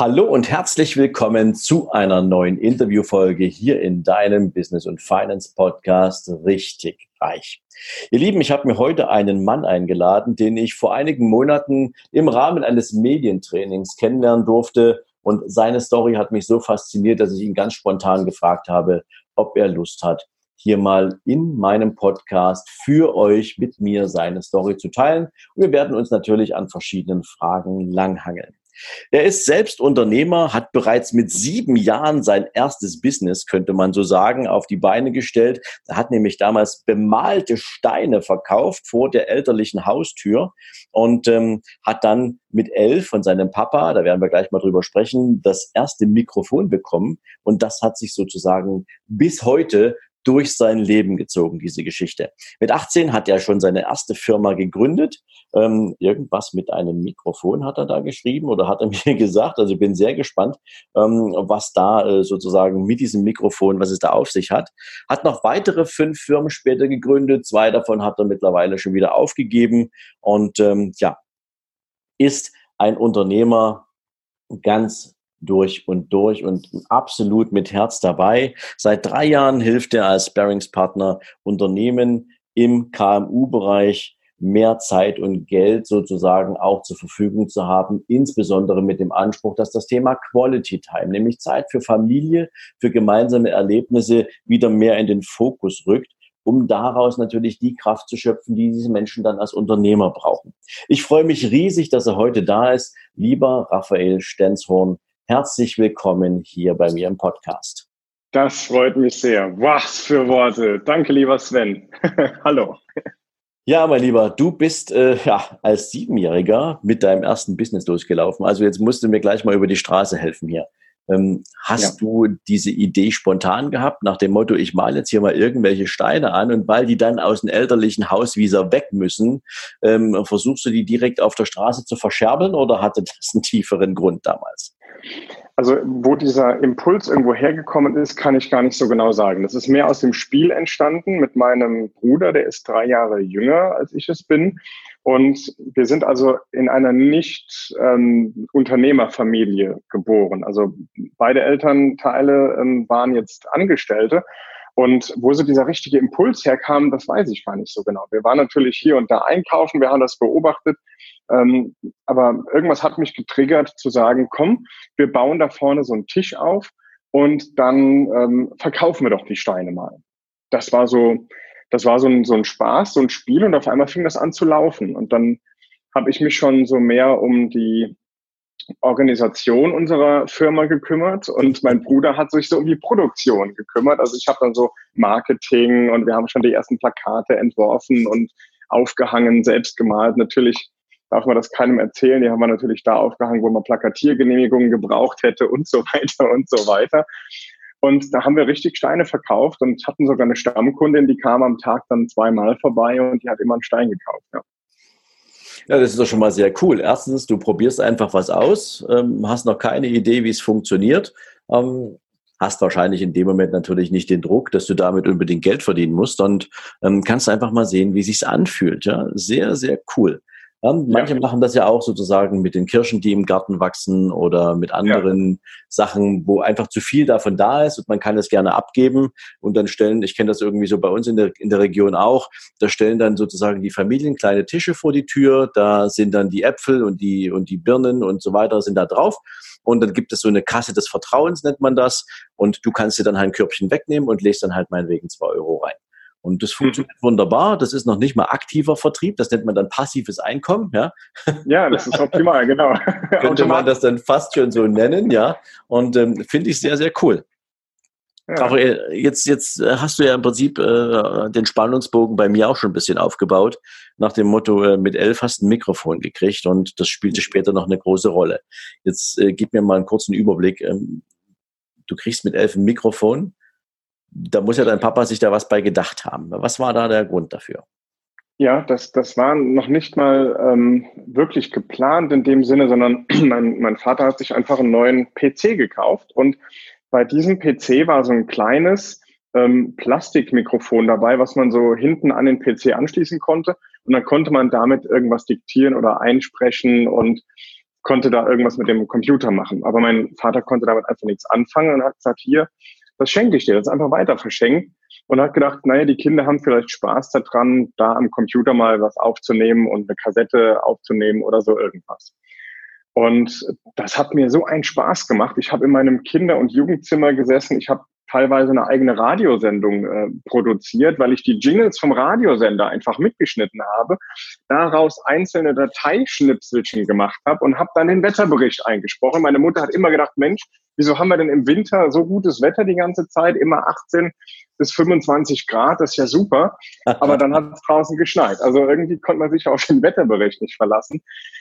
Hallo und herzlich willkommen zu einer neuen Interviewfolge hier in deinem Business und Finance Podcast Richtig Reich. Ihr Lieben, ich habe mir heute einen Mann eingeladen, den ich vor einigen Monaten im Rahmen eines Medientrainings kennenlernen durfte. Und seine Story hat mich so fasziniert, dass ich ihn ganz spontan gefragt habe, ob er Lust hat, hier mal in meinem Podcast für euch mit mir seine Story zu teilen. Und wir werden uns natürlich an verschiedenen Fragen langhangeln. Er ist selbst Unternehmer, hat bereits mit sieben Jahren sein erstes Business, könnte man so sagen, auf die Beine gestellt. Er hat nämlich damals bemalte Steine verkauft vor der elterlichen Haustür und ähm, hat dann mit elf von seinem Papa, da werden wir gleich mal drüber sprechen, das erste Mikrofon bekommen. Und das hat sich sozusagen bis heute durch sein Leben gezogen, diese Geschichte. Mit 18 hat er schon seine erste Firma gegründet. Ähm, irgendwas mit einem Mikrofon hat er da geschrieben oder hat er mir gesagt. Also ich bin sehr gespannt, ähm, was da äh, sozusagen mit diesem Mikrofon, was es da auf sich hat. Hat noch weitere fünf Firmen später gegründet. Zwei davon hat er mittlerweile schon wieder aufgegeben. Und ähm, ja, ist ein Unternehmer ganz durch und durch und absolut mit Herz dabei. Seit drei Jahren hilft er als Sparringspartner Unternehmen im KMU-Bereich mehr Zeit und Geld sozusagen auch zur Verfügung zu haben, insbesondere mit dem Anspruch, dass das Thema Quality Time, nämlich Zeit für Familie, für gemeinsame Erlebnisse wieder mehr in den Fokus rückt um daraus natürlich die Kraft zu schöpfen, die diese Menschen dann als Unternehmer brauchen. Ich freue mich riesig, dass er heute da ist. Lieber Raphael Stenzhorn, Herzlich willkommen hier bei mir im Podcast. Das freut mich sehr. Was für Worte. Danke, lieber Sven. Hallo. Ja, mein Lieber, du bist äh, ja, als Siebenjähriger mit deinem ersten Business losgelaufen. Also jetzt musst du mir gleich mal über die Straße helfen hier. Ähm, hast ja. du diese Idee spontan gehabt, nach dem Motto, ich male jetzt hier mal irgendwelche Steine an und weil die dann aus dem elterlichen Haus wieder weg müssen, ähm, versuchst du die direkt auf der Straße zu verscherbeln oder hatte das einen tieferen Grund damals? Also wo dieser Impuls irgendwo hergekommen ist, kann ich gar nicht so genau sagen. Das ist mehr aus dem Spiel entstanden mit meinem Bruder, der ist drei Jahre jünger als ich es bin. Und wir sind also in einer nicht ähm, Unternehmerfamilie geboren. Also beide Elternteile ähm, waren jetzt Angestellte. Und wo so dieser richtige Impuls herkam, das weiß ich gar nicht so genau. Wir waren natürlich hier und da einkaufen, wir haben das beobachtet. Ähm, aber irgendwas hat mich getriggert zu sagen, komm, wir bauen da vorne so einen Tisch auf und dann ähm, verkaufen wir doch die Steine mal. Das war so, das war so ein, so ein Spaß, so ein Spiel und auf einmal fing das an zu laufen. Und dann habe ich mich schon so mehr um die Organisation unserer Firma gekümmert und mein Bruder hat sich so um die Produktion gekümmert. Also ich habe dann so Marketing und wir haben schon die ersten Plakate entworfen und aufgehangen, selbst gemalt. Natürlich darf man das keinem erzählen. Die haben wir natürlich da aufgehangen, wo man Plakatiergenehmigungen gebraucht hätte und so weiter und so weiter. Und da haben wir richtig Steine verkauft und hatten sogar eine Stammkundin, die kam am Tag dann zweimal vorbei und die hat immer einen Stein gekauft. Ja. Ja, das ist doch schon mal sehr cool. Erstens, du probierst einfach was aus, ähm, hast noch keine Idee, wie es funktioniert, ähm, hast wahrscheinlich in dem Moment natürlich nicht den Druck, dass du damit unbedingt Geld verdienen musst und ähm, kannst einfach mal sehen, wie sich's anfühlt. Ja, sehr, sehr cool. Ja, manche ja. machen das ja auch sozusagen mit den Kirschen, die im Garten wachsen oder mit anderen ja. Sachen, wo einfach zu viel davon da ist und man kann es gerne abgeben und dann stellen, ich kenne das irgendwie so bei uns in der, in der Region auch, da stellen dann sozusagen die Familien kleine Tische vor die Tür, da sind dann die Äpfel und die, und die Birnen und so weiter sind da drauf und dann gibt es so eine Kasse des Vertrauens, nennt man das und du kannst dir dann halt ein Körbchen wegnehmen und legst dann halt meinetwegen zwei Euro rein. Und das funktioniert mhm. wunderbar. Das ist noch nicht mal aktiver Vertrieb. Das nennt man dann passives Einkommen. Ja, ja das ist optimal, genau. Könnte man das dann fast schon so nennen, ja. Und ähm, finde ich sehr, sehr cool. Ja. Aber äh, jetzt, jetzt äh, hast du ja im Prinzip äh, den Spannungsbogen bei mir auch schon ein bisschen aufgebaut. nach dem Motto, äh, mit elf hast du ein Mikrofon gekriegt und das spielte später noch eine große Rolle. Jetzt äh, gib mir mal einen kurzen Überblick. Ähm, du kriegst mit elf ein Mikrofon. Da muss ja dein Papa sich da was bei gedacht haben. Was war da der Grund dafür? Ja, das, das war noch nicht mal ähm, wirklich geplant in dem Sinne, sondern mein, mein Vater hat sich einfach einen neuen PC gekauft und bei diesem PC war so ein kleines ähm, Plastikmikrofon dabei, was man so hinten an den PC anschließen konnte. Und dann konnte man damit irgendwas diktieren oder einsprechen und konnte da irgendwas mit dem Computer machen. Aber mein Vater konnte damit einfach nichts anfangen und hat gesagt, hier, das schenke ich dir, das einfach weiter verschenken. Und hat gedacht, naja, die Kinder haben vielleicht Spaß daran, da am Computer mal was aufzunehmen und eine Kassette aufzunehmen oder so irgendwas. Und das hat mir so einen Spaß gemacht. Ich habe in meinem Kinder- und Jugendzimmer gesessen. Ich habe teilweise eine eigene Radiosendung äh, produziert, weil ich die Jingles vom Radiosender einfach mitgeschnitten habe, daraus einzelne Dateischnipselchen gemacht habe und habe dann den Wetterbericht eingesprochen. Meine Mutter hat immer gedacht, Mensch, wieso haben wir denn im Winter so gutes Wetter die ganze Zeit, immer 18 bis 25 Grad, das ist ja super. Aber dann hat es draußen geschneit. Also irgendwie konnte man sich auf den Wetterbericht nicht verlassen.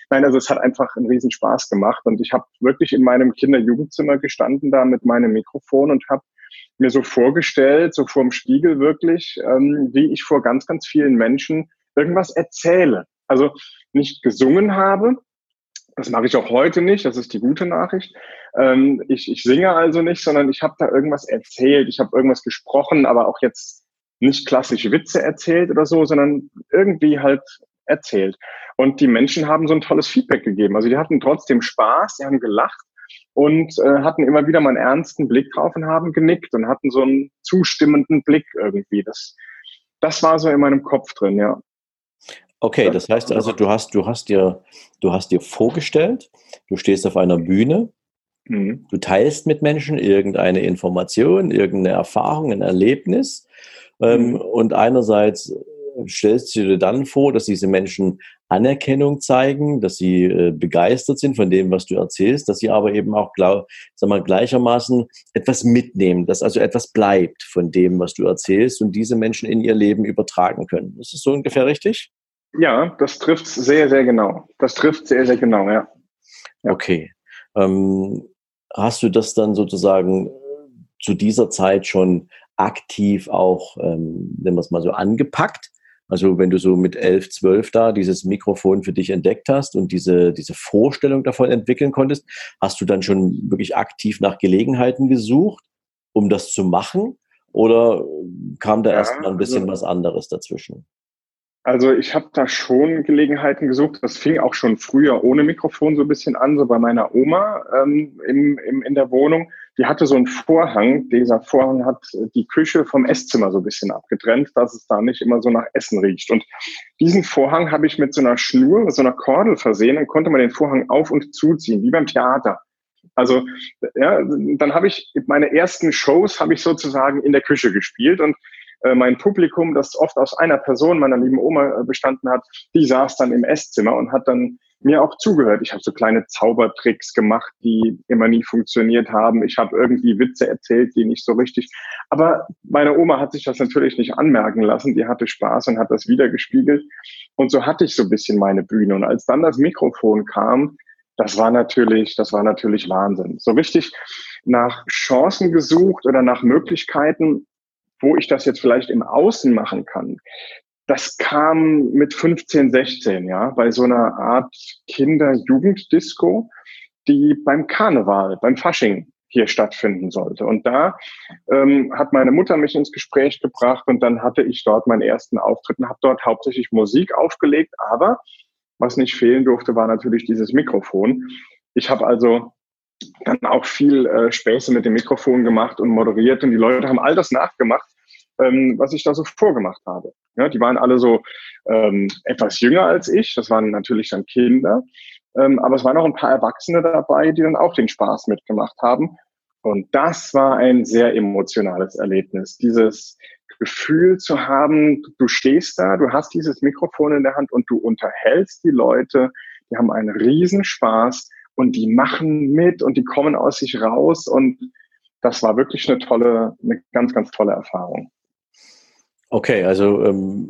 Nein, also es hat einfach einen riesen Spaß gemacht. Und ich habe wirklich in meinem Kinder-Jugendzimmer gestanden da mit meinem Mikrofon und habe mir so vorgestellt, so vorm Spiegel wirklich, ähm, wie ich vor ganz, ganz vielen Menschen irgendwas erzähle. Also nicht gesungen habe, das mache ich auch heute nicht, das ist die gute Nachricht. Ähm, ich, ich singe also nicht, sondern ich habe da irgendwas erzählt, ich habe irgendwas gesprochen, aber auch jetzt nicht klassische Witze erzählt oder so, sondern irgendwie halt erzählt. Und die Menschen haben so ein tolles Feedback gegeben. Also die hatten trotzdem Spaß, die haben gelacht und äh, hatten immer wieder mal einen ernsten Blick drauf und haben genickt und hatten so einen zustimmenden Blick irgendwie. Das, das war so in meinem Kopf drin, ja. Okay, das heißt also, du hast, du hast dir, du hast dir vorgestellt, du stehst auf einer Bühne, mhm. du teilst mit Menschen irgendeine Information, irgendeine Erfahrung, ein Erlebnis. Ähm, mhm. Und einerseits stellst du dir dann vor, dass diese Menschen Anerkennung zeigen, dass sie äh, begeistert sind von dem, was du erzählst, dass sie aber eben auch glaub, sag mal, gleichermaßen etwas mitnehmen, dass also etwas bleibt von dem, was du erzählst und diese Menschen in ihr Leben übertragen können. Ist das so ungefähr richtig? Ja, das trifft sehr, sehr genau. Das trifft sehr, sehr genau, ja. ja. Okay. Ähm, hast du das dann sozusagen zu dieser Zeit schon aktiv auch, ähm, nennen wir es mal so, angepackt? Also wenn du so mit elf, zwölf da dieses Mikrofon für dich entdeckt hast und diese, diese Vorstellung davon entwickeln konntest, hast du dann schon wirklich aktiv nach Gelegenheiten gesucht, um das zu machen? Oder kam da ja, erst mal ein bisschen also, was anderes dazwischen? Also ich habe da schon Gelegenheiten gesucht. Das fing auch schon früher ohne Mikrofon so ein bisschen an, so bei meiner Oma ähm, im, im, in der Wohnung. Die hatte so einen Vorhang. Dieser Vorhang hat die Küche vom Esszimmer so ein bisschen abgetrennt, dass es da nicht immer so nach Essen riecht. Und diesen Vorhang habe ich mit so einer Schnur, so einer Kordel versehen. Dann konnte man den Vorhang auf und zuziehen, wie beim Theater. Also ja, dann habe ich meine ersten Shows habe ich sozusagen in der Küche gespielt und äh, mein Publikum, das oft aus einer Person, meiner lieben Oma, äh, bestanden hat, die saß dann im Esszimmer und hat dann mir auch zugehört. Ich habe so kleine Zaubertricks gemacht, die immer nie funktioniert haben. Ich habe irgendwie Witze erzählt, die nicht so richtig. Aber meine Oma hat sich das natürlich nicht anmerken lassen. Die hatte Spaß und hat das wiedergespiegelt. Und so hatte ich so ein bisschen meine Bühne. Und als dann das Mikrofon kam, das war natürlich, das war natürlich Wahnsinn. So richtig nach Chancen gesucht oder nach Möglichkeiten wo ich das jetzt vielleicht im Außen machen kann, das kam mit 15, 16, ja, bei so einer Art Kinder-Jugenddisco, die beim Karneval, beim Fasching hier stattfinden sollte. Und da ähm, hat meine Mutter mich ins Gespräch gebracht und dann hatte ich dort meinen ersten Auftritt und habe dort hauptsächlich Musik aufgelegt. Aber was nicht fehlen durfte, war natürlich dieses Mikrofon. Ich habe also dann auch viel äh, Späße mit dem Mikrofon gemacht und moderiert und die Leute haben all das nachgemacht, ähm, was ich da so vorgemacht habe. Ja, die waren alle so ähm, etwas jünger als ich, das waren natürlich dann Kinder, ähm, aber es waren auch ein paar Erwachsene dabei, die dann auch den Spaß mitgemacht haben. Und das war ein sehr emotionales Erlebnis, dieses Gefühl zu haben, du stehst da, du hast dieses Mikrofon in der Hand und du unterhältst die Leute, die haben einen Riesenspaß und die machen mit und die kommen aus sich raus und das war wirklich eine tolle, eine ganz, ganz tolle Erfahrung. Okay, also ähm,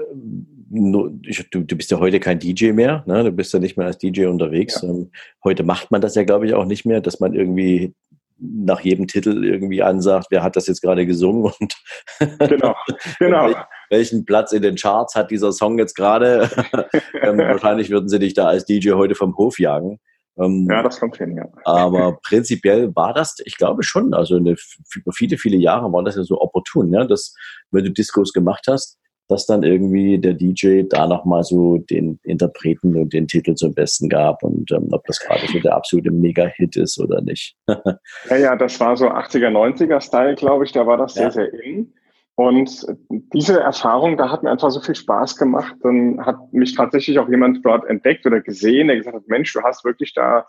du, du bist ja heute kein DJ mehr, ne? du bist ja nicht mehr als DJ unterwegs. Ja. Ähm, heute macht man das ja, glaube ich, auch nicht mehr, dass man irgendwie nach jedem Titel irgendwie ansagt, wer hat das jetzt gerade gesungen und genau, genau. welchen Platz in den Charts hat dieser Song jetzt gerade. ähm, wahrscheinlich würden sie dich da als DJ heute vom Hof jagen. Ähm, ja, das kommt hin, ja. Aber prinzipiell war das, ich glaube schon, also eine, über viele, viele Jahre war das ja so opportun, ja, dass wenn du Discos gemacht hast, dass dann irgendwie der DJ da nochmal so den Interpreten und den Titel zum Besten gab und ähm, ob das gerade so der absolute Mega-Hit ist oder nicht. ja, ja, das war so 80er, 90er Style, glaube ich, da war das ja. sehr, sehr in. Und diese Erfahrung, da hat mir einfach so viel Spaß gemacht. Dann hat mich tatsächlich auch jemand dort entdeckt oder gesehen, der gesagt hat, Mensch, du hast wirklich da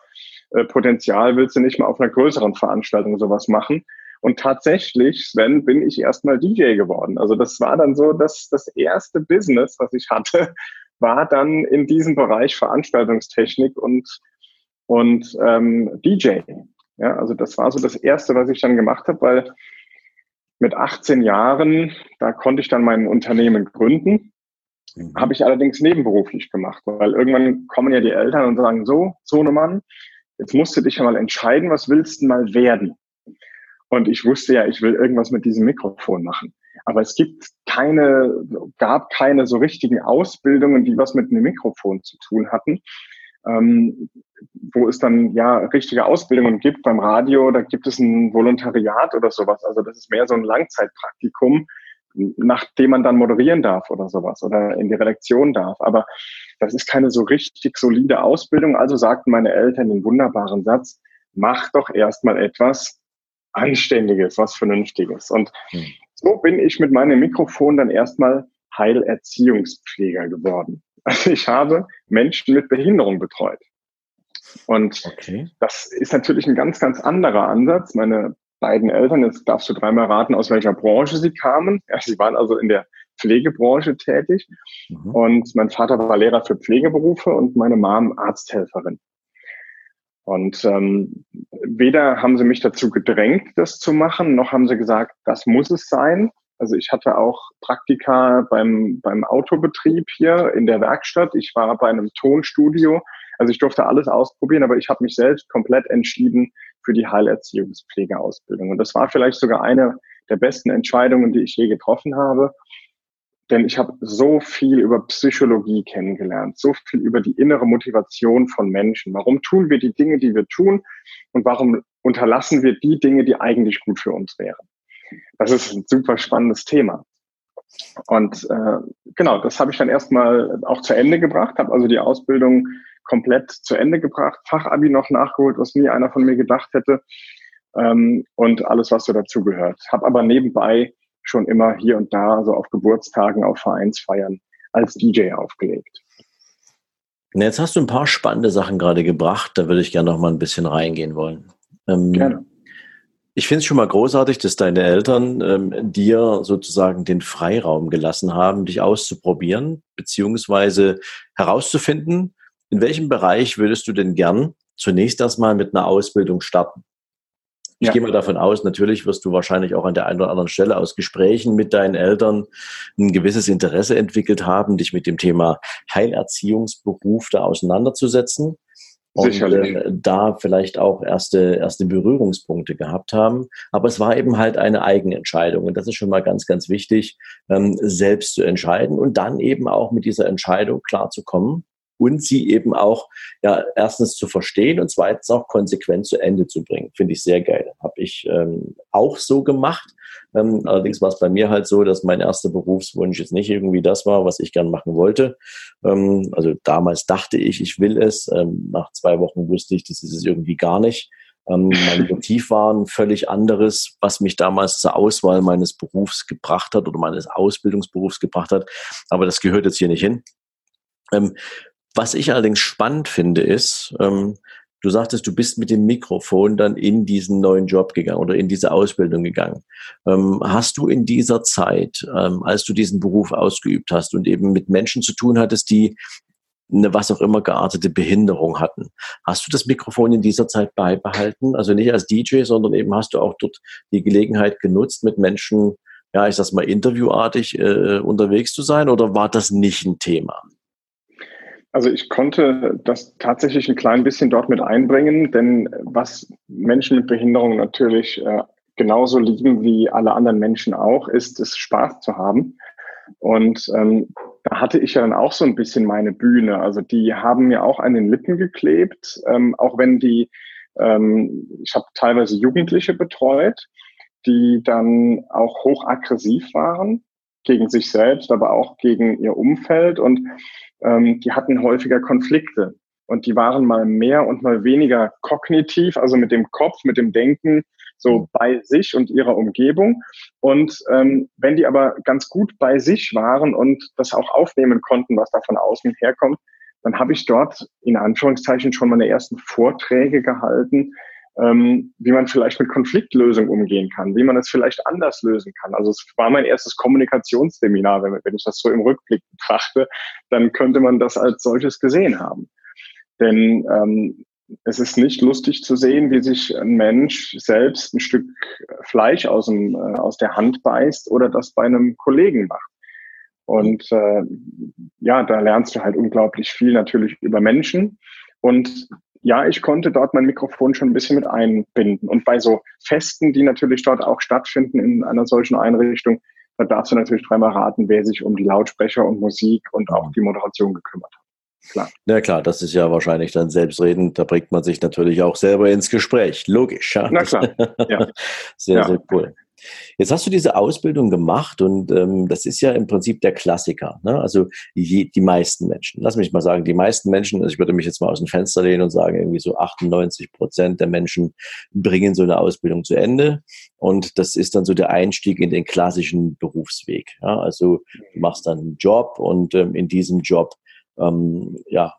äh, Potenzial, willst du nicht mal auf einer größeren Veranstaltung sowas machen? Und tatsächlich, Sven, bin ich erstmal DJ geworden. Also das war dann so, dass das erste Business, was ich hatte, war dann in diesem Bereich Veranstaltungstechnik und, und ähm, DJ. Ja, also das war so das erste, was ich dann gemacht habe, weil mit 18 Jahren, da konnte ich dann mein Unternehmen gründen. Mhm. Habe ich allerdings nebenberuflich gemacht, weil irgendwann kommen ja die Eltern und sagen, so, Sohnemann, jetzt musst du dich ja mal entscheiden, was willst du mal werden? Und ich wusste ja, ich will irgendwas mit diesem Mikrofon machen. Aber es gibt keine, gab keine so richtigen Ausbildungen, die was mit einem Mikrofon zu tun hatten ähm, wo es dann ja richtige Ausbildungen gibt beim Radio, da gibt es ein Volontariat oder sowas. Also das ist mehr so ein Langzeitpraktikum, nachdem man dann moderieren darf oder sowas oder in die Redaktion darf. Aber das ist keine so richtig solide Ausbildung. Also sagten meine Eltern den wunderbaren Satz, mach doch erstmal etwas Anständiges, was Vernünftiges. Und hm. so bin ich mit meinem Mikrofon dann erstmal Heilerziehungspfleger geworden. Also ich habe Menschen mit Behinderung betreut. Und okay. das ist natürlich ein ganz, ganz anderer Ansatz. Meine beiden Eltern, jetzt darfst du dreimal raten, aus welcher Branche sie kamen. Ja, sie waren also in der Pflegebranche tätig. Mhm. Und mein Vater war Lehrer für Pflegeberufe und meine Mom Arzthelferin. Und ähm, weder haben sie mich dazu gedrängt, das zu machen, noch haben sie gesagt, das muss es sein. Also ich hatte auch Praktika beim, beim Autobetrieb hier in der Werkstatt. Ich war bei einem Tonstudio. Also ich durfte alles ausprobieren, aber ich habe mich selbst komplett entschieden für die Heilerziehungspflegeausbildung. Und das war vielleicht sogar eine der besten Entscheidungen, die ich je getroffen habe. Denn ich habe so viel über Psychologie kennengelernt, so viel über die innere Motivation von Menschen. Warum tun wir die Dinge, die wir tun? Und warum unterlassen wir die Dinge, die eigentlich gut für uns wären? Das ist ein super spannendes Thema. Und äh, genau, das habe ich dann erstmal auch zu Ende gebracht, habe also die Ausbildung komplett zu Ende gebracht, Fachabi noch nachgeholt, was nie einer von mir gedacht hätte ähm, und alles, was so dazugehört. Habe aber nebenbei schon immer hier und da, so auf Geburtstagen, auf Vereinsfeiern als DJ aufgelegt. Jetzt hast du ein paar spannende Sachen gerade gebracht, da würde ich gerne noch mal ein bisschen reingehen wollen. Ähm, gerne. Ich finde es schon mal großartig, dass deine Eltern ähm, dir sozusagen den Freiraum gelassen haben, dich auszuprobieren, beziehungsweise herauszufinden, in welchem Bereich würdest du denn gern zunächst erstmal mit einer Ausbildung starten? Ich ja. gehe mal davon aus, natürlich wirst du wahrscheinlich auch an der einen oder anderen Stelle aus Gesprächen mit deinen Eltern ein gewisses Interesse entwickelt haben, dich mit dem Thema Heilerziehungsberuf da auseinanderzusetzen und äh, da vielleicht auch erste, erste Berührungspunkte gehabt haben. Aber es war eben halt eine Eigenentscheidung. Und das ist schon mal ganz, ganz wichtig, ähm, selbst zu entscheiden und dann eben auch mit dieser Entscheidung klarzukommen und sie eben auch ja erstens zu verstehen und zweitens auch konsequent zu Ende zu bringen. Finde ich sehr geil. Habe ich ähm, auch so gemacht. Ähm, allerdings war es bei mir halt so, dass mein erster Berufswunsch jetzt nicht irgendwie das war, was ich gern machen wollte. Ähm, also damals dachte ich, ich will es. Ähm, nach zwei Wochen wusste ich, das ist es irgendwie gar nicht. Ähm, mein Motiv war ein völlig anderes, was mich damals zur Auswahl meines Berufs gebracht hat oder meines Ausbildungsberufs gebracht hat. Aber das gehört jetzt hier nicht hin. Ähm, was ich allerdings spannend finde, ist, ähm, du sagtest, du bist mit dem Mikrofon dann in diesen neuen Job gegangen oder in diese Ausbildung gegangen. Ähm, hast du in dieser Zeit, ähm, als du diesen Beruf ausgeübt hast und eben mit Menschen zu tun hattest, die eine was auch immer geartete Behinderung hatten. Hast du das Mikrofon in dieser Zeit beibehalten? Also nicht als DJ, sondern eben hast du auch dort die Gelegenheit genutzt, mit Menschen ja, ich sag mal, interviewartig äh, unterwegs zu sein oder war das nicht ein Thema? Also ich konnte das tatsächlich ein klein bisschen dort mit einbringen, denn was Menschen mit Behinderung natürlich äh, genauso lieben wie alle anderen Menschen auch, ist es Spaß zu haben. Und ähm, da hatte ich ja dann auch so ein bisschen meine Bühne. Also die haben mir auch an den Lippen geklebt, ähm, auch wenn die, ähm, ich habe teilweise Jugendliche betreut, die dann auch hochaggressiv waren gegen sich selbst, aber auch gegen ihr Umfeld und ähm, die hatten häufiger Konflikte und die waren mal mehr und mal weniger kognitiv, also mit dem Kopf, mit dem Denken so mhm. bei sich und ihrer Umgebung. Und ähm, wenn die aber ganz gut bei sich waren und das auch aufnehmen konnten, was da von außen herkommt, dann habe ich dort in Anführungszeichen schon meine ersten Vorträge gehalten, ähm, wie man vielleicht mit Konfliktlösung umgehen kann, wie man es vielleicht anders lösen kann. Also es war mein erstes Kommunikationsseminar, wenn, wenn ich das so im Rückblick betrachte, dann könnte man das als solches gesehen haben. Denn ähm, es ist nicht lustig zu sehen, wie sich ein Mensch selbst ein Stück Fleisch aus, dem, äh, aus der Hand beißt oder das bei einem Kollegen macht. Und äh, ja, da lernst du halt unglaublich viel natürlich über Menschen. Und ja, ich konnte dort mein Mikrofon schon ein bisschen mit einbinden. Und bei so Festen, die natürlich dort auch stattfinden in einer solchen Einrichtung, da darfst du natürlich dreimal raten, wer sich um die Lautsprecher und Musik und auch die Moderation gekümmert hat. Klar. Na klar, das ist ja wahrscheinlich dann selbstredend. Da bringt man sich natürlich auch selber ins Gespräch. Logisch. Ja? Na klar. Ja. sehr, ja. sehr cool. Jetzt hast du diese Ausbildung gemacht und ähm, das ist ja im Prinzip der Klassiker. Ne? Also je, die meisten Menschen, lass mich mal sagen, die meisten Menschen, also ich würde mich jetzt mal aus dem Fenster lehnen und sagen, irgendwie so 98 Prozent der Menschen bringen so eine Ausbildung zu Ende. Und das ist dann so der Einstieg in den klassischen Berufsweg. Ja? Also du machst dann einen Job und ähm, in diesem Job ähm, ja,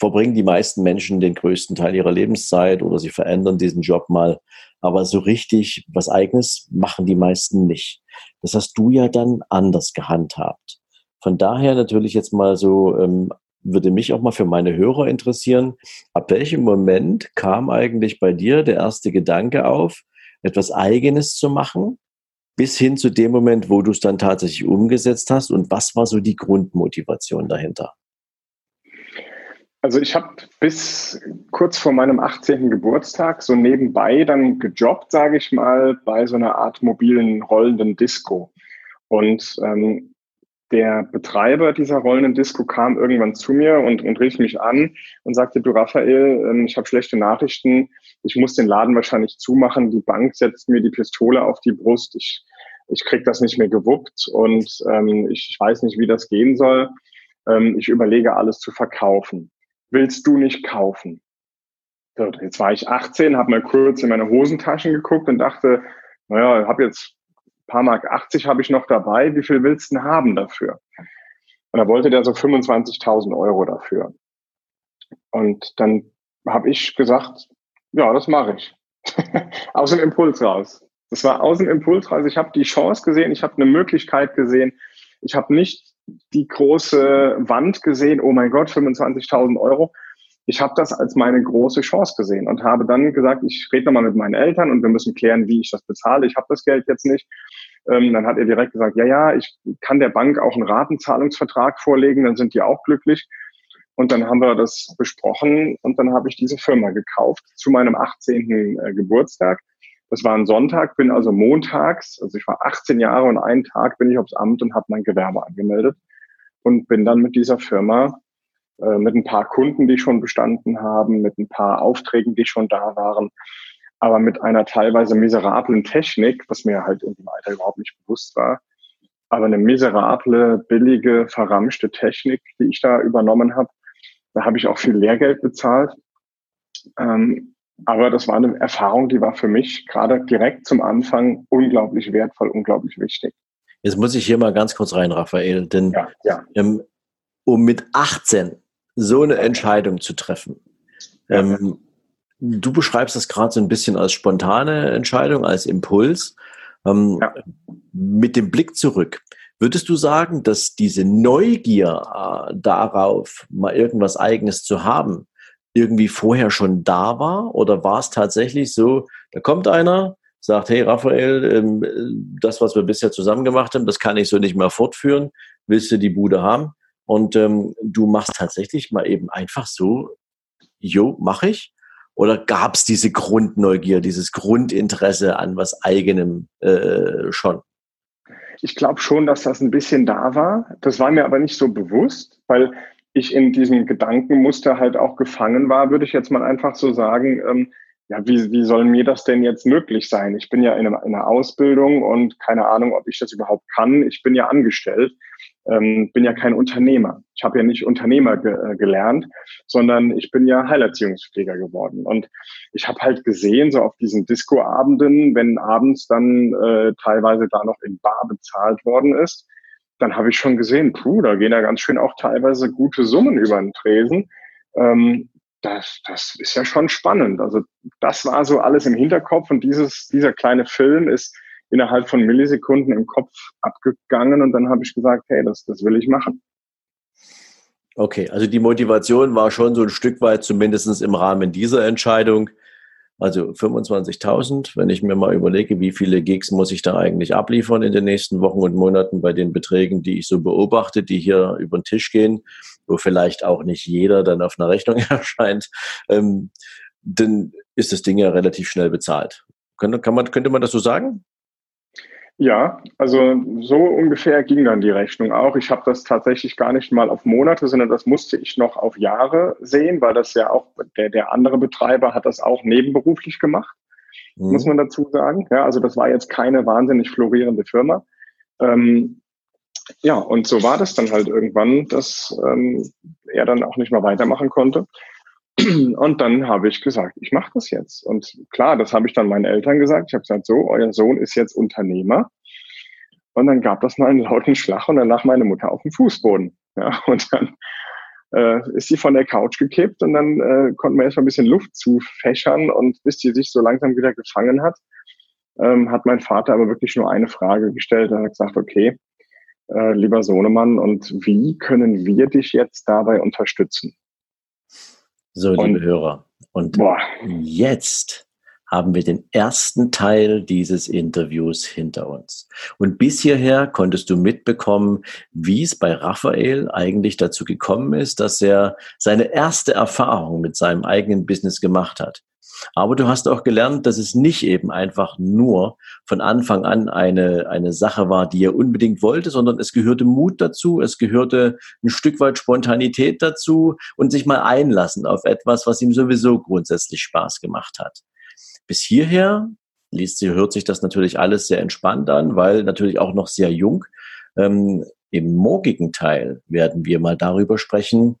verbringen die meisten Menschen den größten Teil ihrer Lebenszeit oder sie verändern diesen Job mal. Aber so richtig was eigenes machen die meisten nicht. Das hast du ja dann anders gehandhabt. Von daher natürlich jetzt mal so, ähm, würde mich auch mal für meine Hörer interessieren, ab welchem Moment kam eigentlich bei dir der erste Gedanke auf, etwas Eigenes zu machen, bis hin zu dem Moment, wo du es dann tatsächlich umgesetzt hast und was war so die Grundmotivation dahinter? Also ich habe bis kurz vor meinem 18. Geburtstag so nebenbei dann gejobbt, sage ich mal, bei so einer Art mobilen rollenden Disco. Und ähm, der Betreiber dieser rollenden Disco kam irgendwann zu mir und, und rief mich an und sagte, du Raphael, ähm, ich habe schlechte Nachrichten, ich muss den Laden wahrscheinlich zumachen, die Bank setzt mir die Pistole auf die Brust, ich, ich krieg das nicht mehr gewuppt und ähm, ich weiß nicht, wie das gehen soll. Ähm, ich überlege alles zu verkaufen willst du nicht kaufen? So, jetzt war ich 18, habe mal kurz in meine Hosentaschen geguckt und dachte, naja, habe jetzt paar Mark 80 habe ich noch dabei, wie viel willst du denn haben dafür? Und da wollte der so 25.000 Euro dafür. Und dann habe ich gesagt, ja, das mache ich. aus dem Impuls raus. Das war aus dem Impuls raus. Ich habe die Chance gesehen, ich habe eine Möglichkeit gesehen. Ich habe nicht die große Wand gesehen, oh mein Gott, 25.000 Euro. Ich habe das als meine große Chance gesehen und habe dann gesagt, ich rede nochmal mit meinen Eltern und wir müssen klären, wie ich das bezahle. Ich habe das Geld jetzt nicht. Ähm, dann hat er direkt gesagt, ja, ja, ich kann der Bank auch einen Ratenzahlungsvertrag vorlegen, dann sind die auch glücklich. Und dann haben wir das besprochen und dann habe ich diese Firma gekauft zu meinem 18. Äh, Geburtstag. Das war ein Sonntag, bin also montags, also ich war 18 Jahre und einen Tag bin ich aufs Amt und habe mein Gewerbe angemeldet und bin dann mit dieser Firma, äh, mit ein paar Kunden, die schon bestanden haben, mit ein paar Aufträgen, die schon da waren, aber mit einer teilweise miserablen Technik, was mir halt in dem Alter überhaupt nicht bewusst war, aber eine miserable, billige, verramschte Technik, die ich da übernommen habe. Da habe ich auch viel Lehrgeld bezahlt. Ähm, aber das war eine Erfahrung, die war für mich gerade direkt zum Anfang unglaublich wertvoll, unglaublich wichtig. Jetzt muss ich hier mal ganz kurz rein, Raphael, denn ja, ja. Ähm, um mit 18 so eine Entscheidung zu treffen, ja. ähm, du beschreibst das gerade so ein bisschen als spontane Entscheidung, als Impuls. Ähm, mit dem Blick zurück, würdest du sagen, dass diese Neugier äh, darauf, mal irgendwas Eigenes zu haben, irgendwie vorher schon da war? Oder war es tatsächlich so, da kommt einer, sagt, hey Raphael, ähm, das, was wir bisher zusammen gemacht haben, das kann ich so nicht mehr fortführen. Willst du die Bude haben? Und ähm, du machst tatsächlich mal eben einfach so, jo, mach ich. Oder gab es diese Grundneugier, dieses Grundinteresse an was eigenem äh, schon? Ich glaube schon, dass das ein bisschen da war. Das war mir aber nicht so bewusst, weil ich in diesem Gedankenmuster halt auch gefangen war, würde ich jetzt mal einfach so sagen, ähm, ja, wie, wie soll mir das denn jetzt möglich sein? Ich bin ja in, einer, in einer Ausbildung und keine Ahnung, ob ich das überhaupt kann. Ich bin ja angestellt, ähm, bin ja kein Unternehmer. Ich habe ja nicht Unternehmer ge äh, gelernt, sondern ich bin ja Heilerziehungspfleger geworden. Und ich habe halt gesehen, so auf diesen Disco-Abenden, wenn abends dann äh, teilweise da noch in Bar bezahlt worden ist, dann habe ich schon gesehen, puh, da gehen ja ganz schön auch teilweise gute Summen über den Tresen. Ähm, das, das ist ja schon spannend. Also das war so alles im Hinterkopf und dieses, dieser kleine Film ist innerhalb von Millisekunden im Kopf abgegangen und dann habe ich gesagt, hey, das, das will ich machen. Okay, also die Motivation war schon so ein Stück weit zumindest im Rahmen dieser Entscheidung. Also 25.000, wenn ich mir mal überlege, wie viele Gigs muss ich da eigentlich abliefern in den nächsten Wochen und Monaten bei den Beträgen, die ich so beobachte, die hier über den Tisch gehen, wo vielleicht auch nicht jeder dann auf einer Rechnung erscheint, ähm, dann ist das Ding ja relativ schnell bezahlt. Könnte, kann man, könnte man das so sagen? Ja, also so ungefähr ging dann die Rechnung auch. Ich habe das tatsächlich gar nicht mal auf Monate, sondern das musste ich noch auf Jahre sehen, weil das ja auch der, der andere Betreiber hat das auch nebenberuflich gemacht, mhm. muss man dazu sagen. Ja, also das war jetzt keine wahnsinnig florierende Firma. Ähm, ja, und so war das dann halt irgendwann, dass ähm, er dann auch nicht mehr weitermachen konnte. Und dann habe ich gesagt, ich mache das jetzt. Und klar, das habe ich dann meinen Eltern gesagt. Ich habe gesagt, so, euer Sohn ist jetzt Unternehmer. Und dann gab das mal einen lauten Schlag und dann lag meine Mutter auf dem Fußboden. Ja, und dann äh, ist sie von der Couch gekippt und dann äh, konnten wir erstmal ein bisschen Luft zufächern und bis die sich so langsam wieder gefangen hat, ähm, hat mein Vater aber wirklich nur eine Frage gestellt. Er hat gesagt, okay, äh, lieber Sohnemann, und wie können wir dich jetzt dabei unterstützen? So, liebe und, Hörer. Und boah. jetzt haben wir den ersten Teil dieses Interviews hinter uns. Und bis hierher konntest du mitbekommen, wie es bei Raphael eigentlich dazu gekommen ist, dass er seine erste Erfahrung mit seinem eigenen Business gemacht hat. Aber du hast auch gelernt, dass es nicht eben einfach nur von Anfang an eine, eine Sache war, die er unbedingt wollte, sondern es gehörte Mut dazu, es gehörte ein Stück weit Spontanität dazu und sich mal einlassen auf etwas, was ihm sowieso grundsätzlich Spaß gemacht hat. Bis hierher liest, hört sich das natürlich alles sehr entspannt an, weil natürlich auch noch sehr jung. Ähm, Im morgigen Teil werden wir mal darüber sprechen,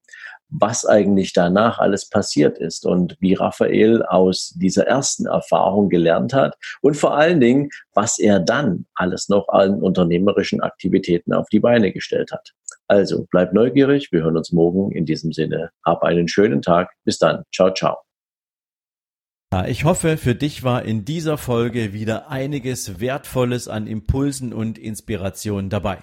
was eigentlich danach alles passiert ist und wie Raphael aus dieser ersten Erfahrung gelernt hat und vor allen Dingen, was er dann alles noch an unternehmerischen Aktivitäten auf die Beine gestellt hat. Also bleib neugierig, wir hören uns morgen in diesem Sinne. Hab einen schönen Tag. Bis dann. Ciao, ciao. Ich hoffe, für dich war in dieser Folge wieder einiges Wertvolles an Impulsen und Inspirationen dabei.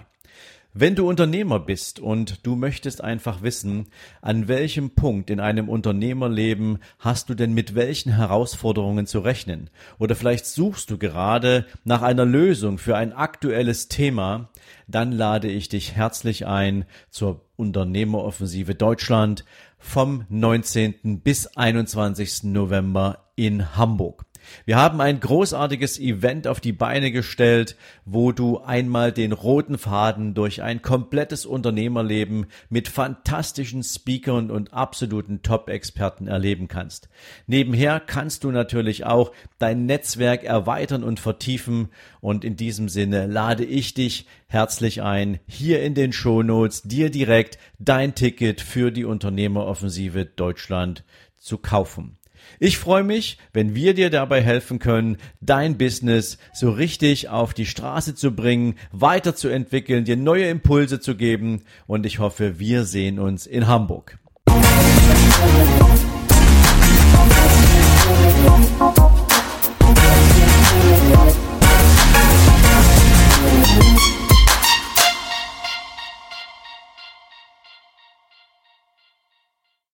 Wenn du Unternehmer bist und du möchtest einfach wissen, an welchem Punkt in einem Unternehmerleben hast du denn mit welchen Herausforderungen zu rechnen? Oder vielleicht suchst du gerade nach einer Lösung für ein aktuelles Thema, dann lade ich dich herzlich ein zur Unternehmeroffensive Deutschland vom 19. bis 21. November in Hamburg. Wir haben ein großartiges Event auf die Beine gestellt, wo du einmal den roten Faden durch ein komplettes Unternehmerleben mit fantastischen Speakern und absoluten Top-Experten erleben kannst. Nebenher kannst du natürlich auch dein Netzwerk erweitern und vertiefen und in diesem Sinne lade ich dich herzlich ein, hier in den Shownotes dir direkt dein Ticket für die Unternehmeroffensive Deutschland zu kaufen. Ich freue mich, wenn wir dir dabei helfen können, dein Business so richtig auf die Straße zu bringen, weiterzuentwickeln, dir neue Impulse zu geben und ich hoffe, wir sehen uns in Hamburg. Musik